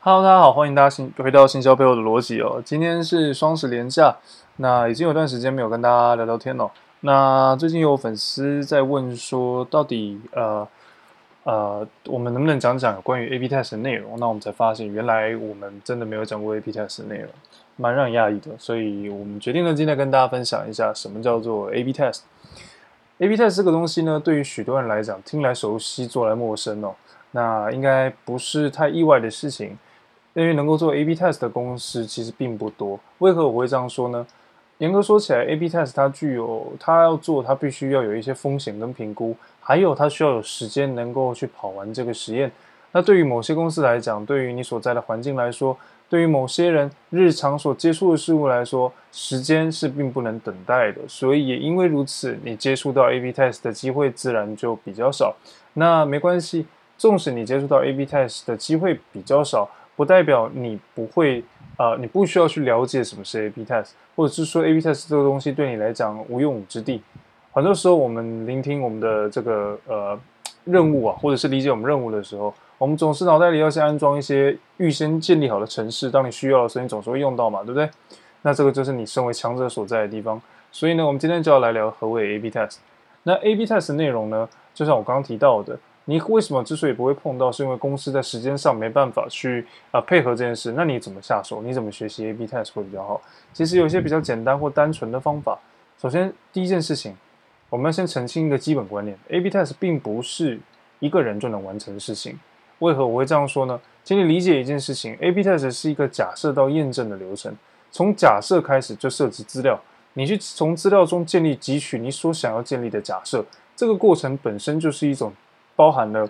Hello，大家好，欢迎大家新回到新销背后的逻辑哦。今天是双十连假，那已经有段时间没有跟大家聊聊天了。那最近有粉丝在问说，到底呃呃，我们能不能讲讲关于 A/B test 的内容？那我们才发现，原来我们真的没有讲过 A/B test 的内容，蛮让人讶异的。所以我们决定了今天跟大家分享一下，什么叫做 A/B test。A/B test 这个东西呢，对于许多人来讲，听来熟悉，做来陌生哦。那应该不是太意外的事情，因为能够做 A/B test 的公司其实并不多。为何我会这样说呢？严格说起来，A/B test 它具有它要做，它必须要有一些风险跟评估，还有它需要有时间能够去跑完这个实验。那对于某些公司来讲，对于你所在的环境来说，对于某些人日常所接触的事物来说，时间是并不能等待的。所以也因为如此，你接触到 A/B test 的机会自然就比较少。那没关系。纵使你接触到 A/B test 的机会比较少，不代表你不会，呃，你不需要去了解什么是 A/B test，或者是说 A/B test 这个东西对你来讲无用武之地。很多时候，我们聆听我们的这个呃任务啊，或者是理解我们任务的时候，我们总是脑袋里要先安装一些预先建立好的程式，当你需要的时候，你总是会用到嘛，对不对？那这个就是你身为强者所在的地方。所以呢，我们今天就要来聊何谓 A/B test。那 A/B test 内容呢，就像我刚刚提到的。你为什么之所以不会碰到，是因为公司在时间上没办法去啊、配合这件事。那你怎么下手？你怎么学习 A/B test 会比较好？其实有一些比较简单或单纯的方法。首先，第一件事情，我们要先澄清一个基本观念：A/B test 并不是一个人就能完成的事情。为何我会这样说呢？请你理解一件事情：A/B test 是一个假设到验证的流程。从假设开始就涉及资料，你去从资料中建立汲取你所想要建立的假设。这个过程本身就是一种。包含了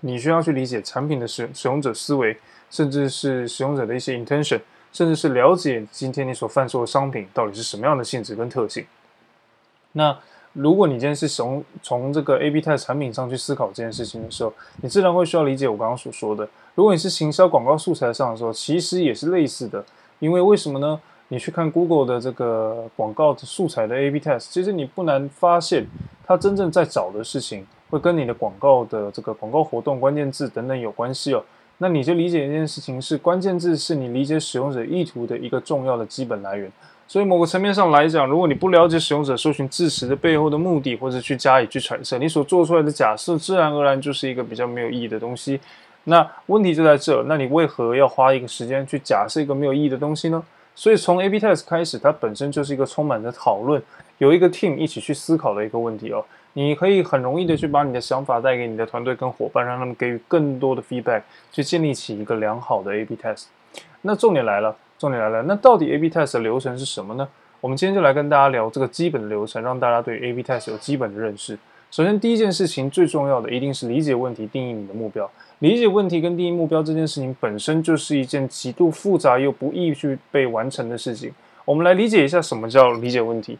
你需要去理解产品的使使用者思维，甚至是使用者的一些 intention，甚至是了解今天你所贩售的商品到底是什么样的性质跟特性。那如果你今天是从从这个 A/B test 产品上去思考这件事情的时候，你自然会需要理解我刚刚所说的。如果你是行销广告素材上的时候，其实也是类似的。因为为什么呢？你去看 Google 的这个广告素材的 A/B test，其实你不难发现，它真正在找的事情。会跟你的广告的这个广告活动关键字等等有关系哦。那你就理解一件事情是，关键字是你理解使用者意图的一个重要的基本来源。所以某个层面上来讲，如果你不了解使用者搜寻字词的背后的目的，或者去加以去揣测，你所做出来的假设自然而然就是一个比较没有意义的东西。那问题就在这，那你为何要花一个时间去假设一个没有意义的东西呢？所以从 A/B test 开始，它本身就是一个充满着讨论，有一个 team 一起去思考的一个问题哦。你可以很容易的去把你的想法带给你的团队跟伙伴，让他们给予更多的 feedback，去建立起一个良好的 A/B test。那重点来了，重点来了，那到底 A/B test 的流程是什么呢？我们今天就来跟大家聊这个基本的流程，让大家对 A/B test 有基本的认识。首先，第一件事情最重要的一定是理解问题，定义你的目标。理解问题跟定义目标这件事情本身就是一件极度复杂又不易去被完成的事情。我们来理解一下什么叫理解问题。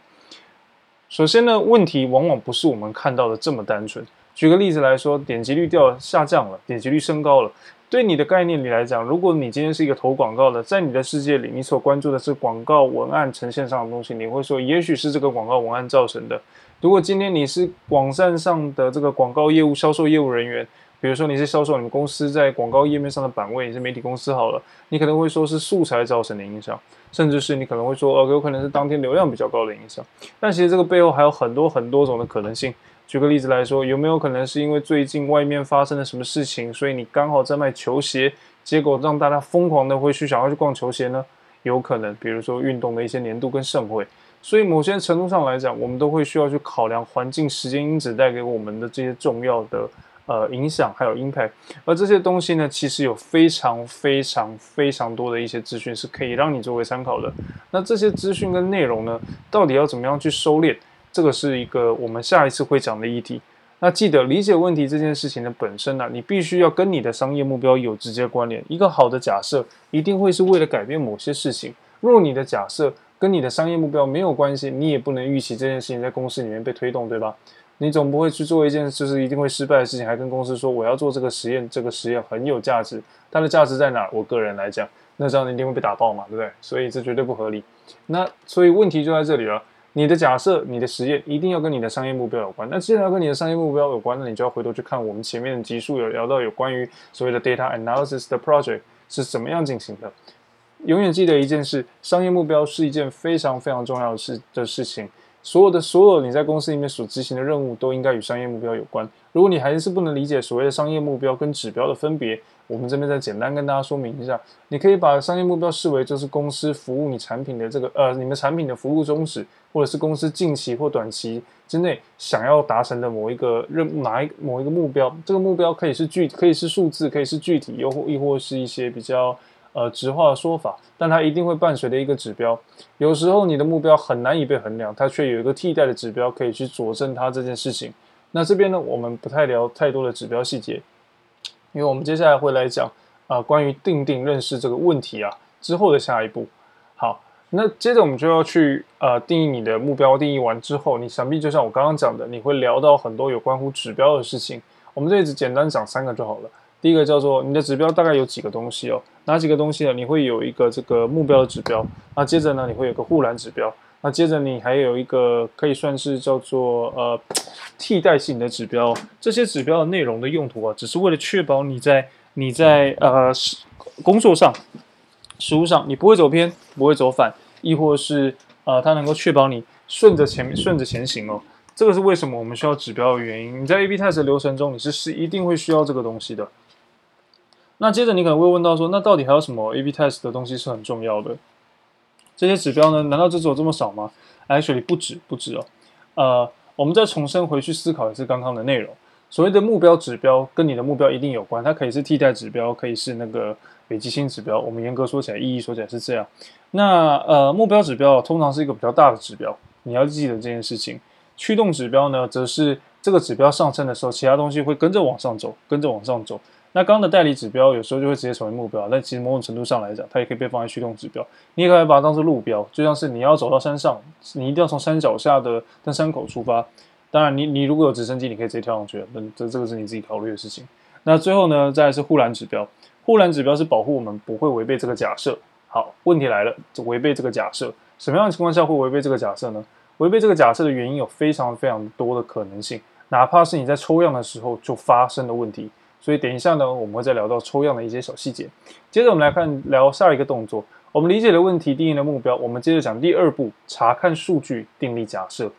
首先呢，问题往往不是我们看到的这么单纯。举个例子来说，点击率掉下降了，点击率升高了。对你的概念里来讲，如果你今天是一个投广告的，在你的世界里，你所关注的是广告文案呈现上的东西，你会说，也许是这个广告文案造成的。如果今天你是网站上的这个广告业务销售业务人员，比如说你是销售你们公司在广告页面上的版位，你是媒体公司好了，你可能会说是素材造成的影响。甚至是你可能会说，呃，有可能是当天流量比较高的影响。但其实这个背后还有很多很多种的可能性。举个例子来说，有没有可能是因为最近外面发生了什么事情，所以你刚好在卖球鞋，结果让大家疯狂的会去想要去逛球鞋呢？有可能，比如说运动的一些年度跟盛会。所以某些程度上来讲，我们都会需要去考量环境、时间因子带给我们的这些重要的。呃，影响还有 impact，而这些东西呢，其实有非常非常非常多的一些资讯是可以让你作为参考的。那这些资讯跟内容呢，到底要怎么样去收敛？这个是一个我们下一次会讲的议题。那记得理解问题这件事情的本身呢、你必须要跟你的商业目标有直接关联。一个好的假设一定会是为了改变某些事情。若你的假设跟你的商业目标没有关系，你也不能预期这件事情在公司里面被推动，对吧？你总不会去做一件就是一定会失败的事情，还跟公司说我要做这个实验，这个实验很有价值，它的价值在哪？我个人来讲，那这样一定会被打爆嘛，对不对？所以这绝对不合理。那所以问题就在这里了，你的假设、你的实验一定要跟你的商业目标有关。那既然要跟你的商业目标有关，那你就要回头去看我们前面的集数有聊到有关于所谓的 data analysis 的 project 是怎么样进行的。永远记得一件事：商业目标是一件非常非常重要的事的事情。所有的所有你在公司里面所执行的任务都应该与商业目标有关。如果你还是不能理解所谓的商业目标跟指标的分别，我们这边再简单跟大家说明一下。你可以把商业目标视为就是公司服务你产品的这个呃，你们产品的服务宗旨，或者是公司近期或短期之内想要达成的某一个任，哪一某一个目标。这个目标可以是具，可以是数字，可以是具体，又或亦或是一些比较。呃，直化的说法，但它一定会伴随着一个指标。有时候你的目标很难以被衡量，它却有一个替代的指标可以去佐证它这件事情。那这边呢，我们不太聊太多的指标细节，因为我们接下来会来讲啊、关于定定认识这个问题啊之后的下一步。好，那接着我们就要去呃定义你的目标。定义完之后，你想必就像我刚刚讲的，你会聊到很多有关乎指标的事情。我们这里只简单讲三个就好了。第一个叫做你的指标大概有几个东西哦，哪几个东西呢？你会有一个这个目标的指标，那接着呢，你会有个护栏指标，那接着你还有一个可以算是叫做呃替代性的指标。这些指标的内容的用途啊，只是为了确保你在你在呃工作上、实务上你不会走偏，不会走反，亦或是呃它能够确保你顺着前顺着前行哦。这个是为什么我们需要指标的原因。你在 A/B test 的流程中，你是是一定会需要这个东西的。那接着你可能会问到说，那到底还有什么 A/B test 的东西是很重要的？这些指标呢？难道就只有这么少吗？Actually 不止不止哦。呃，我们再重申回去思考一次刚刚的内容。所谓的目标指标跟你的目标一定有关，它可以是替代指标，可以是那个北极星指标。我们严格说起来，意义说起来是这样。那呃，目标指标通常是一个比较大的指标，你要记得这件事情。驱动指标呢，则是这个指标上升的时候，其他东西会跟着往上走，跟着往上走。那刚刚的代理指标有时候就会直接成为目标，但其实某种程度上来讲，它也可以被放在驱动指标。你也可以把它当做路标，就像是你要走到山上，你一定要从山脚下的登山口出发。当然你，你如果有直升机，你可以直接跳上去，那这这个是你自己考虑的事情。那最后呢，再来是护栏指标。护栏指标是保护我们不会违背这个假设。好，问题来了，违背这个假设，什么样的情况下会违背这个假设呢？违背这个假设的原因有非常非常多的可能性，哪怕是你在抽样的时候就发生的问题。所以等一下呢，我们会再聊到抽样的一些小细节。接着我们来看聊下一个动作。我们理解了问题，定义了目标。我们接着讲第二步：查看数据，定立假设。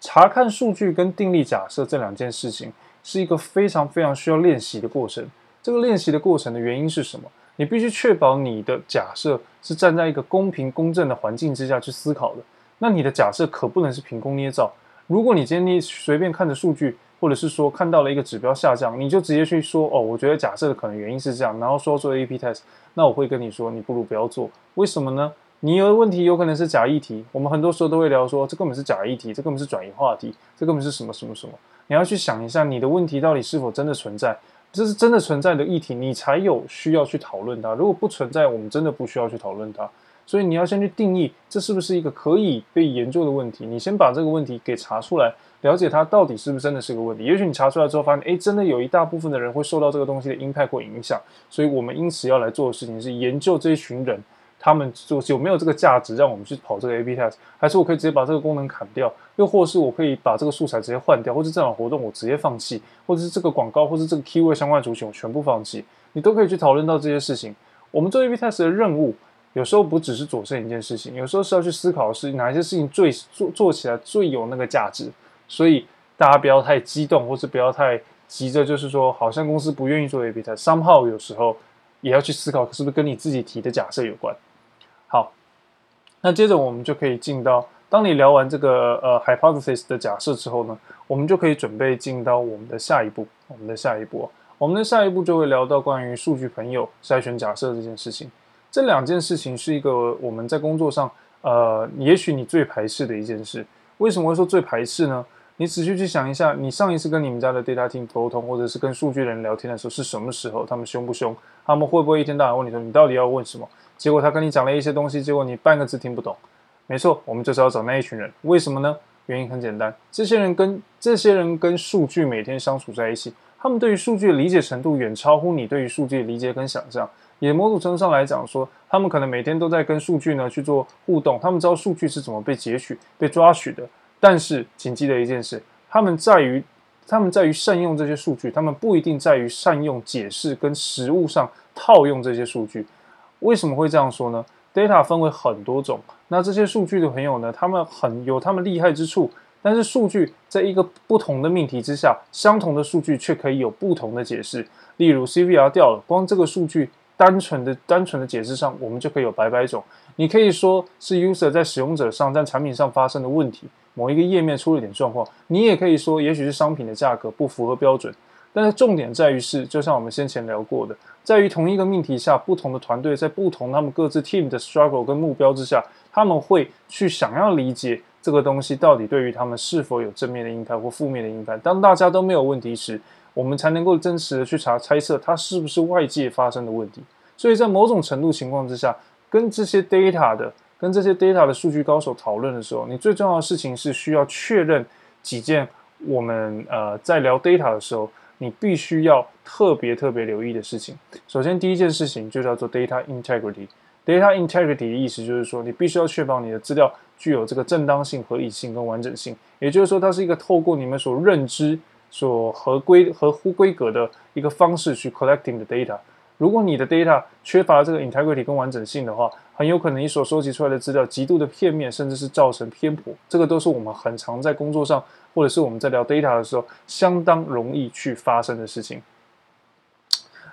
查看数据跟定立假设这两件事情是一个非常非常需要练习的过程。这个练习的过程的原因是什么？你必须确保你的假设是站在一个公平公正的环境之下去思考的。那你的假设可不能是凭空捏造。如果你今天随便看着数据，或者是说看到了一个指标下降，你就直接去说哦，我觉得假设的可能原因是这样，然后说做 A P test，那我会跟你说，你不如不要做。为什么呢？你有问题有可能是假议题，我们很多时候都会聊说，这根本是假议题，这根本是转移话题，这根本是什么什么什么。你要去想一下，你的问题到底是否真的存在？这是真的存在的议题，你才有需要去讨论它。如果不存在，我们真的不需要去讨论它。所以你要先去定义，这是不是一个可以被研究的问题？你先把这个问题给查出来。了解它到底是不是真的是个问题？也许你查出来之后发现，诶，真的有一大部分的人会受到这个东西的 impact 或影响。所以我们因此要来做的事情是研究这一群人，他们做有没有这个价值让我们去跑这个 A/B test，还是我可以直接把这个功能砍掉，又或是我可以把这个素材直接换掉，或者这场活动我直接放弃，或者是这个广告或是这个 keyword 相关的族群我全部放弃，你都可以去讨论到这些事情。我们做 A/B test 的任务，有时候不只是佐证一件事情，有时候是要去思考的是哪一些事情最做做起来最有那个价值，所以。大家不要太激动，或是不要太急着，就是说，好像公司不愿意做 A/B test，somehow 有时候也要去思考，是不是跟你自己提的假设有关。好，那接着我们就可以进到，当你聊完这个呃 hypothesis 的假设之后呢，我们就可以准备进到我们的下一步。我们的下一步，我们的下一步就会聊到关于数据朋友筛选假设这件事情。这两件事情是一个我们在工作上，呃，也许你最排斥的一件事。为什么会说最排斥呢？你仔细去想一下，你上一次跟你们家的 data team 沟通，或者是跟数据人聊天的时候是什么时候？他们凶不凶？他们会不会一天到晚问你说你到底要问什么？结果他跟你讲了一些东西，结果你半个字听不懂。没错，我们就是要找那一群人。为什么呢？原因很简单，这些人跟这些人跟数据每天相处在一起，他们对于数据的理解程度远超乎你对于数据的理解跟想象。也某种程度上来讲说，他们可能每天都在跟数据呢去做互动，他们知道数据是怎么被截取、被抓取的。但是，请记得一件事，他们在于他们在于善用这些数据，他们不一定在于善用解释跟实务上套用这些数据。为什么会这样说呢？Data 分为很多种，那这些数据的朋友呢，他们很有他们厉害之处。但是数据在一个不同的命题之下，相同的数据却可以有不同的解释。例如 CVR 掉了，光这个数据单纯的单纯的解释上，我们就可以有百百种。你可以说是 user 在使用者上在产品上发生的问题，某一个页面出了点状况。你也可以说，也许是商品的价格不符合标准。但是重点在于是，就像我们先前聊过的，在于同一个命题下，不同的团队在不同他们各自 team 的 struggle 跟目标之下，他们会去想要理解。这个东西到底对于他们是否有正面的 impact 或负面的 impact？当大家都没有问题时，我们才能够真实的去查猜测它是不是外界发生的问题。所以在某种程度情况之下，跟这些 data 的、跟这些 data 的数据高手讨论的时候，你最重要的事情是需要确认几件我们呃在聊 data 的时候，你必须要特别特别留意的事情。首先，第一件事情就叫做 data integrity。Data integrity 的意思就是说，你必须要确保你的资料具有这个正当性、合理性跟完整性。也就是说，它是一个透过你们所认知、所合规、合乎规格的一个方式去 collecting 的 data。如果你的 data 缺乏这个 integrity 跟完整性的话，很有可能你所收集出来的资料极度的片面，甚至是造成偏颇。这个都是我们很常在工作上，或者是我们在聊 data 的时候，相当容易去发生的事情。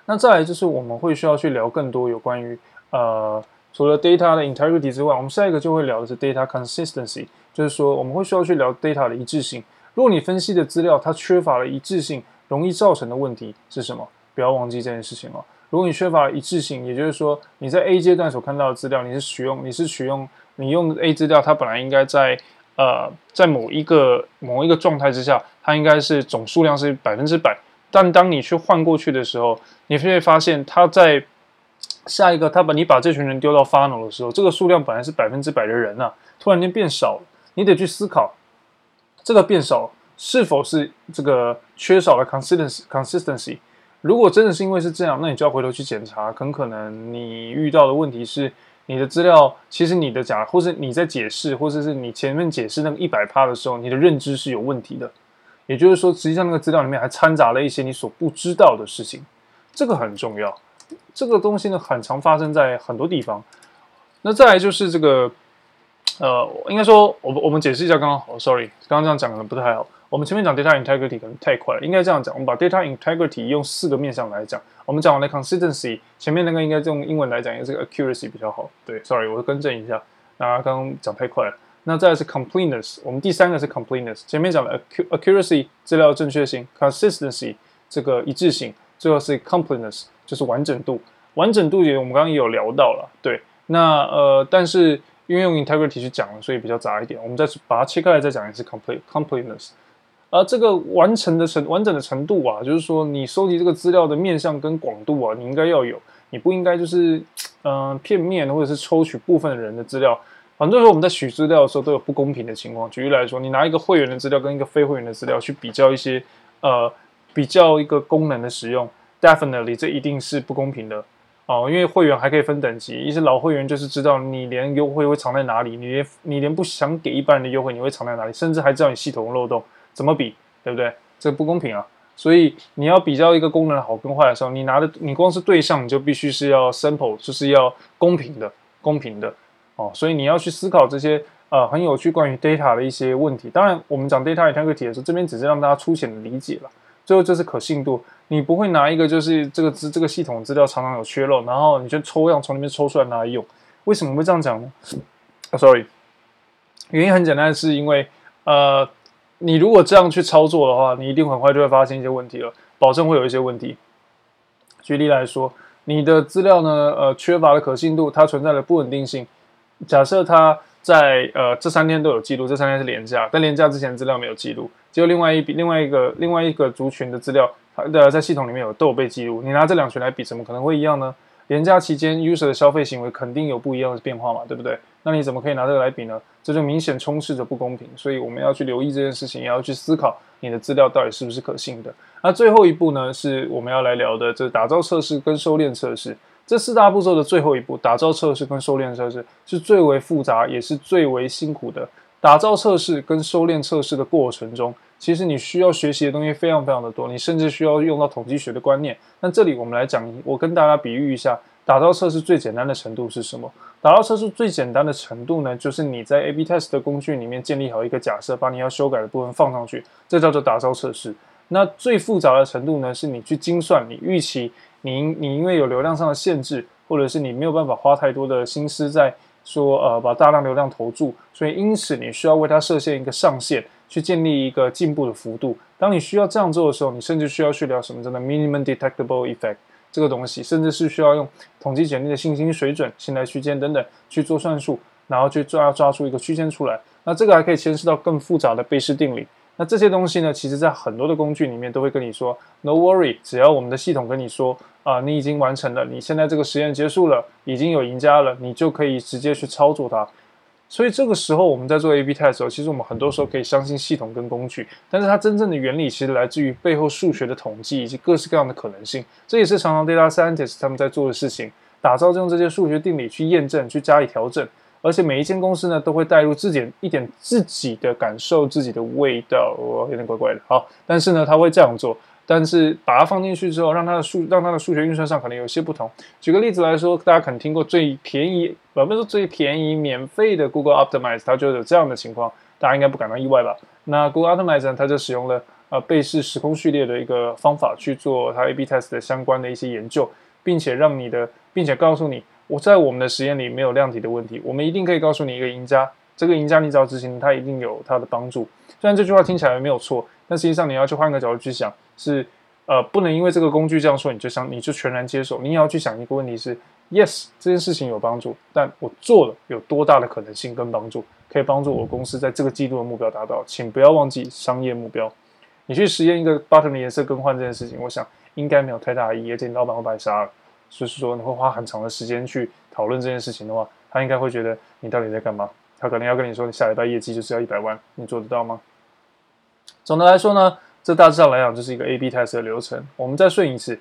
那再来就是我们会需要去聊更多有关于。呃，除了 data 的 integrity 之外，我们下一个就会聊的是 data consistency，就是说我们会需要去聊 data 的一致性。如果你分析的资料它缺乏了一致性，容易造成的问题是什么？不要忘记这件事情哦。如果你缺乏一致性，也就是说你在 A 阶段所看到的资料，你是取用你是取用你用 A 资料，它本来应该在呃在某一个某一个状态之下，它应该是总数量是百分之百，但当你去换过去的时候，你会发现它在下一个，他把你把这群人丢到 funnel 的时候，这个数量本来是百分之百的人啊，突然间变少了。你得去思考，这个变少是否是这个缺少了 consistency consistency。如果真的是因为是这样，那你就要回头去检查，很可能你遇到的问题是你的资料，其实你的假，或是你在解释，或者是你前面解释那个一百趴的时候，你的认知是有问题的。也就是说，实际上那个资料里面还掺杂了一些你所不知道的事情，这个很重要。这个东西呢，很常发生在很多地方。那再来就是这个，呃，应该说，我我们解释一下刚刚好。Sorry，刚刚这样讲可能不太好。我们前面讲 data integrity 可能太快了，应该这样讲。我们把 data integrity 用四个面向来讲。我们讲完了 consistency，前面那个应该用英文来讲，也是 accuracy 比较好。对，Sorry，我会更正一下。那刚刚讲太快了。那再是 completeness，我们第三个是 completeness。前面讲了 accuracy 资料正确性，consistency 这个一致性，最后是 completeness。就是完整度，完整度也我们刚刚也有聊到了，对，那呃，但是因为用 integrity 去讲了，所以比较杂一点，我们再把它切开来再讲一次 complete completeness，而这个完成的程完整的程度啊，就是说你收集这个资料的面向跟广度啊，你应该要有，你不应该就是嗯、片面或者是抽取部分人的资料，很多时候我们在取资料的时候都有不公平的情况，举例来说，你拿一个会员的资料跟一个非会员的资料去比较一些呃比较一个功能的使用。Definitely，这一定是不公平的。哦，因为会员还可以分等级，一些老会员就是知道你连优惠会藏在哪里，你连你连不想给一般人的优惠，你会藏在哪里，甚至还知道你系统的漏洞，怎么比，对不对？这不公平啊！所以你要比较一个功能好跟坏的时候，你拿的你光是对象，你就必须是要 simple，就是要公平的，公平的哦。所以你要去思考这些呃很有趣关于 data 的一些问题。当然，我们讲 data integrity 的时候，这边只是让大家粗浅的理解了。最后就是可信度，你不会拿一个就是这个资这个系统资料常常有缺漏，然后你就抽样从里面抽出来拿来用。为什么会这样讲呢？，sorry，原因很简单，是因为呃，你如果这样去操作的话，你一定很快就会发现一些问题了，保证会有一些问题。举例来说，你的资料呢，呃，缺乏了可信度，它存在了不稳定性。假设它在呃这三天都有记录，这三天是连假，但连假之前资料没有记录。结果另外一笔，另外一个另外一个族群的资料，的在系统里面有都有被记录。你拿这两群来比，怎么可能会一样呢？连假期间 user 的消费行为肯定有不一样的变化嘛，对不对？那你怎么可以拿这个来比呢？这就明显充斥着不公平，所以我们要去留意这件事情，也要去思考你的资料到底是不是可信的。那最后一步呢，是我们要来聊的，这打造测试跟收敛测试。这四大步骤的最后一步，打造测试跟收敛测试是最为复杂，也是最为辛苦的。打造测试跟收敛测试的过程中，其实你需要学习的东西非常非常的多，你甚至需要用到统计学的观念。那这里我们来讲，我跟大家比喻一下，打造测试最简单的程度是什么？打造测试最简单的程度呢，就是你在 A/B test 的工具里面建立好一个假设，把你要修改的部分放上去，这叫做打造测试。那最复杂的程度呢，是你去精算，你预期。你你因为有流量上的限制，或者是你没有办法花太多的心思在说呃把大量流量投注，所以因此你需要为它设限一个上限，去建立一个进步的幅度。当你需要这样做的时候，你甚至需要去聊什么真的 minimum detectable effect 这个东西，甚至是需要用统计检验的信心水准、信赖区间等等去做算术，然后去抓抓出一个区间出来。那这个还可以牵涉到更复杂的贝氏定理。那这些东西呢，其实在很多的工具里面都会跟你说，No worry，只要我们的系统跟你说啊、你已经完成了，你现在这个实验结束了，已经有赢家了，你就可以直接去操作它。所以这个时候我们在做 A/B test 的时候，其实我们很多时候可以相信系统跟工具，但是它真正的原理其实来自于背后数学的统计以及各式各样的可能性。这也是常常 data scientist 他们在做的事情，打造用这些数学定理去验证、去加以调整。而且每一间公司呢，都会带入自己一点自己的感受、自己的味道，哦，有点怪怪的。好，但是呢，他会这样做。但是把它放进去之后，让它的数，让它的数学运算上可能有些不同。举个例子来说，大家可能听过最便宜，不，不是最便宜，免费的 Google Optimize，它就有这样的情况，大家应该不感到意外吧？那 Google Optimize 呢，它就使用了呃贝氏时空序列的一个方法去做它 A/B test 的相关的一些研究，并且让你的，并且告诉你。我在我们的实验里没有量体的问题，我们一定可以告诉你一个赢家。这个赢家你只要执行，它一定有它的帮助。虽然这句话听起来没有错，但实际上你要去换个角度去想，是呃不能因为这个工具这样说你就想你就全然接受。你也要去想一个问题是：Yes，这件事情有帮助，但我做了有多大的可能性跟帮助，可以帮助我公司在这个季度的目标达到？请不要忘记商业目标。你去实验一个 button 的颜色更换这件事情，我想应该没有太大意义，而且你老板会把你杀了。就是说，你会花很长的时间去讨论这件事情的话，他应该会觉得你到底在干嘛？他可能要跟你说，你下礼拜业绩就是要一百万，你做得到吗？总的来说呢，这大致上来讲就是一个 A/B test 的流程。我们再顺一次：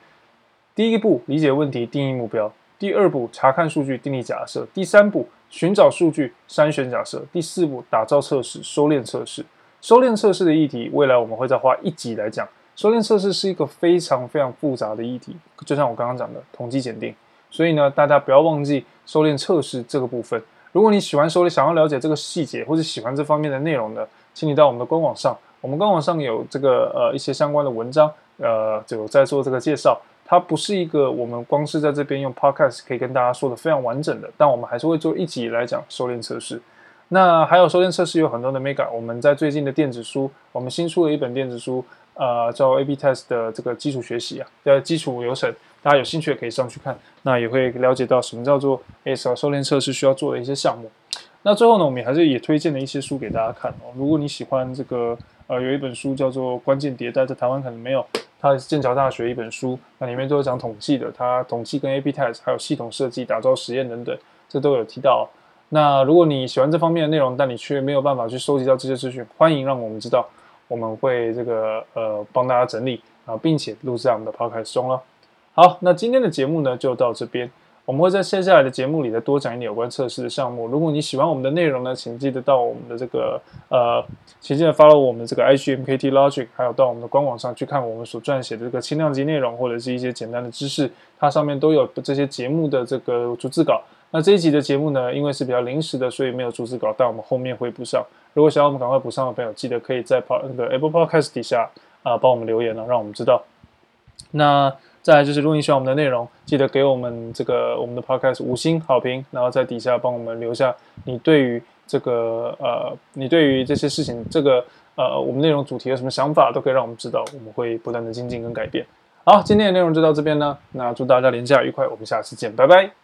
第一步，理解问题，定义目标；第二步，查看数据，定义假设；第三步，寻找数据，筛选假设；第四步，打造测试，收敛测试。收敛测试的议题，未来我们会再花一集来讲。收敛测试是一个非常非常复杂的议题，就像我刚刚讲的统计检定。所以呢，大家不要忘记收敛测试这个部分。如果你喜欢收敛，想要了解这个细节，或者喜欢这方面的内容呢，请你到我们的官网上。我们官网上有这个呃一些相关的文章，呃，就在做这个介绍。它不是一个我们光是在这边用 podcast 可以跟大家说的非常完整的，但我们还是会做一集来讲收敛测试。那还有收敛测试有很多的 mega，我们在最近的电子书，我们新出了一本电子书。呃，叫 A/B test 的这个基础学习啊，叫基础流程，大家有兴趣也可以上去看，那也会了解到什么叫做 ASL 收敛测试需要做的一些项目。那最后呢，我们还是也推荐了一些书给大家看哦。如果你喜欢这个，呃，有一本书叫做《关键迭代》，在台湾可能没有，它是剑桥大学一本书，那里面都有讲统计的，它统计跟 A/B test 还有系统设计、打造实验等等，这都有提到。那如果你喜欢这方面的内容，但你却没有办法去收集到这些资讯，欢迎让我们知道。我们会这个呃帮大家整理啊，并且录制我们的 podcast 中了。好，那今天的节目呢就到这边。我们会在接下来的节目里再多讲一点有关测试的项目。如果你喜欢我们的内容呢，请记得到我们的这个呃，请记得 follow 我们这个 IGMKT Logic，还有到我们的官网上去看我们所撰写的这个轻量级内容，或者是一些简单的知识，它上面都有这些节目的这个逐字稿。那这一集的节目呢，因为是比较临时的，所以没有逐字稿，但我们后面会补上。如果想要我们赶快补上的朋友，记得可以在那个 Apple Podcast 底下啊帮我们留言了，让我们知道。那再来就是，如果你喜欢我们的内容，记得给我们这个我们的 Podcast 五星好评，然后在底下帮我们留下你对于这个呃你对于这些事情这个呃我们内容主题有什么想法，都可以让我们知道，我们会不断的精进跟改变。好，今天的内容就到这边呢，那祝大家连假愉快，我们下次见，拜拜。